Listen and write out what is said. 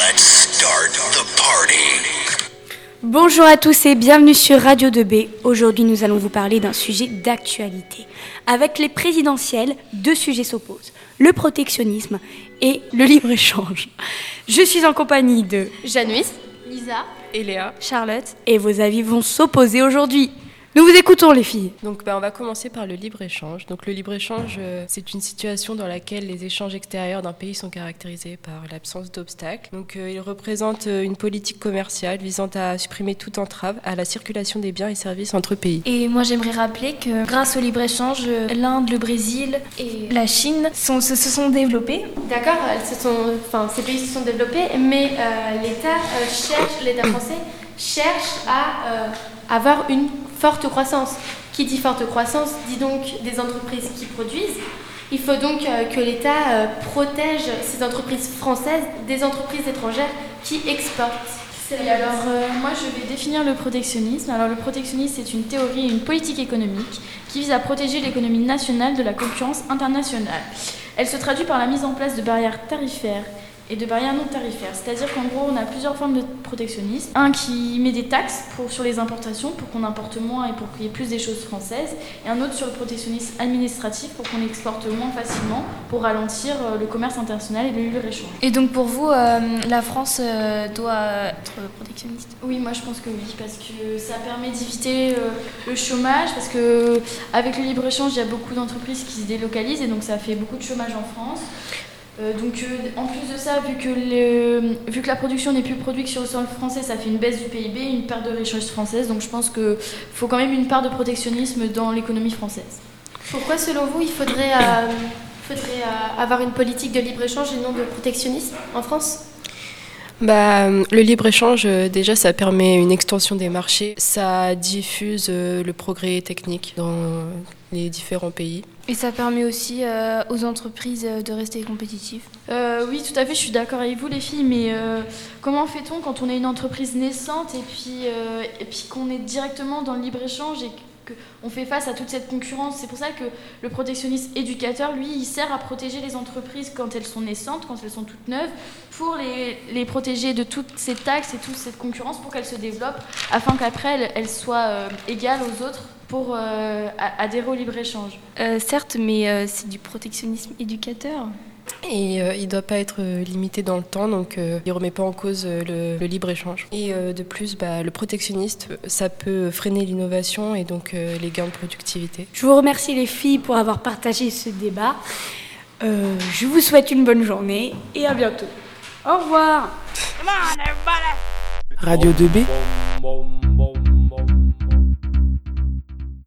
Let's start the party. Bonjour à tous et bienvenue sur Radio 2B. Aujourd'hui, nous allons vous parler d'un sujet d'actualité. Avec les présidentielles, deux sujets s'opposent le protectionnisme et le libre-échange. Je suis en compagnie de Januis, Lisa et Charlotte, et vos avis vont s'opposer aujourd'hui. Nous vous écoutons les filles. Donc bah, on va commencer par le libre-échange. Donc le libre-échange, euh, c'est une situation dans laquelle les échanges extérieurs d'un pays sont caractérisés par l'absence d'obstacles. Donc euh, il représente euh, une politique commerciale visant à supprimer toute entrave à la circulation des biens et services entre pays. Et moi j'aimerais rappeler que grâce au libre-échange, l'Inde, le Brésil et la Chine sont, se, se, sont développés. D'accord, enfin, ces pays se sont développés, mais l'État cherche, l'État français cherche à avoir une forte croissance. Qui dit forte croissance dit donc des entreprises qui produisent. Il faut donc euh, que l'État euh, protège ces entreprises françaises des entreprises étrangères qui exportent. alors, euh, moi, je vais définir le protectionnisme. Alors, le protectionnisme, c'est une théorie une politique économique qui vise à protéger l'économie nationale de la concurrence internationale. Elle se traduit par la mise en place de barrières tarifaires et de barrières non tarifaires. C'est-à-dire qu'en gros, on a plusieurs formes de protectionnisme. Un qui met des taxes pour, sur les importations pour qu'on importe moins et pour qu'il y ait plus des choses françaises. Et un autre sur le protectionnisme administratif pour qu'on exporte moins facilement pour ralentir euh, le commerce international et le libre-échange. Et donc pour vous, euh, la France euh, doit être protectionniste? Oui, moi je pense que oui, parce que ça permet d'éviter le chômage, parce que avec le libre-échange, il y a beaucoup d'entreprises qui se délocalisent et donc ça fait beaucoup de chômage en France. Euh, donc euh, en plus de ça, vu que, vu que la production n'est plus produite sur le sol français, ça fait une baisse du PIB, une perte de richesse française. Donc je pense qu'il faut quand même une part de protectionnisme dans l'économie française. Pourquoi selon vous il faudrait, euh, faudrait avoir une politique de libre-échange et non de protectionnisme en France? Bah, le libre-échange, déjà, ça permet une extension des marchés, ça diffuse le progrès technique dans les différents pays. Et ça permet aussi euh, aux entreprises euh, de rester compétitives. Euh, Oui, tout à fait, je suis d'accord avec vous les filles, mais comment fait-on quand on est une entreprise naissante et puis, qu'on est directement dans le libre-échange et qu'on fait face à toute cette concurrence C'est pour ça que le protectionnisme éducateur, lui, il sert à protéger les entreprises quand elles sont naissantes, quand elles sont toutes neuves, pour les, protéger de toutes ces taxes et toute cette concurrence pour qu'elles se développent, afin qu'après elles, soient égales aux autres pour euh, adhérer au libre-échange. Euh, certes, mais euh, c'est du protectionnisme éducateur. Et il ne doit pas être limité dans le temps, donc il ne remet pas en cause le, libre-échange. Et de plus, bah, le protectionniste, ça peut freiner l'innovation et donc les gains de productivité. Je vous remercie les filles pour avoir partagé ce débat. je vous souhaite une bonne journée et à bientôt. Au revoir Radio 2B